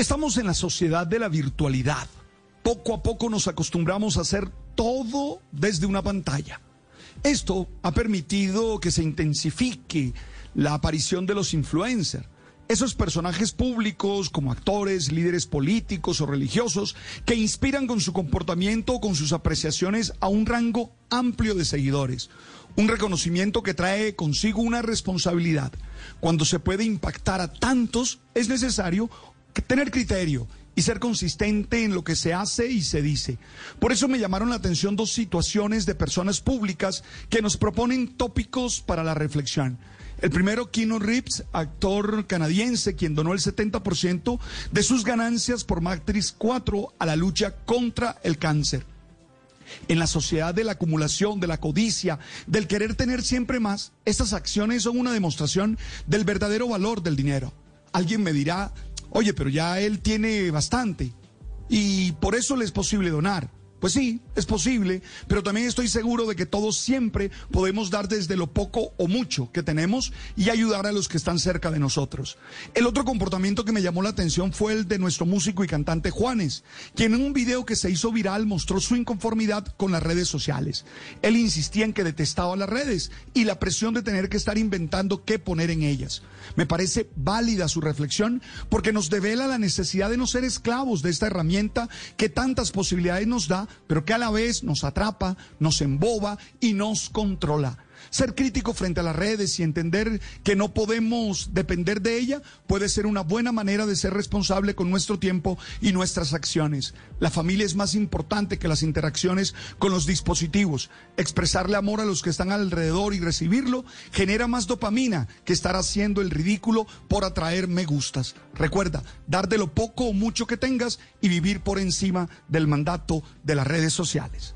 Estamos en la sociedad de la virtualidad. Poco a poco nos acostumbramos a hacer todo desde una pantalla. Esto ha permitido que se intensifique la aparición de los influencers. Esos personajes públicos como actores, líderes políticos o religiosos que inspiran con su comportamiento o con sus apreciaciones a un rango amplio de seguidores. Un reconocimiento que trae consigo una responsabilidad. Cuando se puede impactar a tantos, es necesario tener criterio y ser consistente en lo que se hace y se dice. Por eso me llamaron la atención dos situaciones de personas públicas que nos proponen tópicos para la reflexión. El primero, Keanu Reeves, actor canadiense, quien donó el 70% de sus ganancias por Matrix 4 a la lucha contra el cáncer. En la sociedad de la acumulación, de la codicia, del querer tener siempre más, estas acciones son una demostración del verdadero valor del dinero. Alguien me dirá, Oye, pero ya él tiene bastante y por eso le es posible donar. Pues sí, es posible, pero también estoy seguro de que todos siempre podemos dar desde lo poco o mucho que tenemos y ayudar a los que están cerca de nosotros. El otro comportamiento que me llamó la atención fue el de nuestro músico y cantante Juanes, quien en un video que se hizo viral mostró su inconformidad con las redes sociales. Él insistía en que detestaba las redes y la presión de tener que estar inventando qué poner en ellas. Me parece válida su reflexión porque nos devela la necesidad de no ser esclavos de esta herramienta que tantas posibilidades nos da pero que a la vez nos atrapa, nos emboba y nos controla. Ser crítico frente a las redes y entender que no podemos depender de ella puede ser una buena manera de ser responsable con nuestro tiempo y nuestras acciones. La familia es más importante que las interacciones con los dispositivos. Expresarle amor a los que están alrededor y recibirlo genera más dopamina que estar haciendo el ridículo por atraer me gustas. Recuerda, dar de lo poco o mucho que tengas y vivir por encima del mandato de las redes sociales.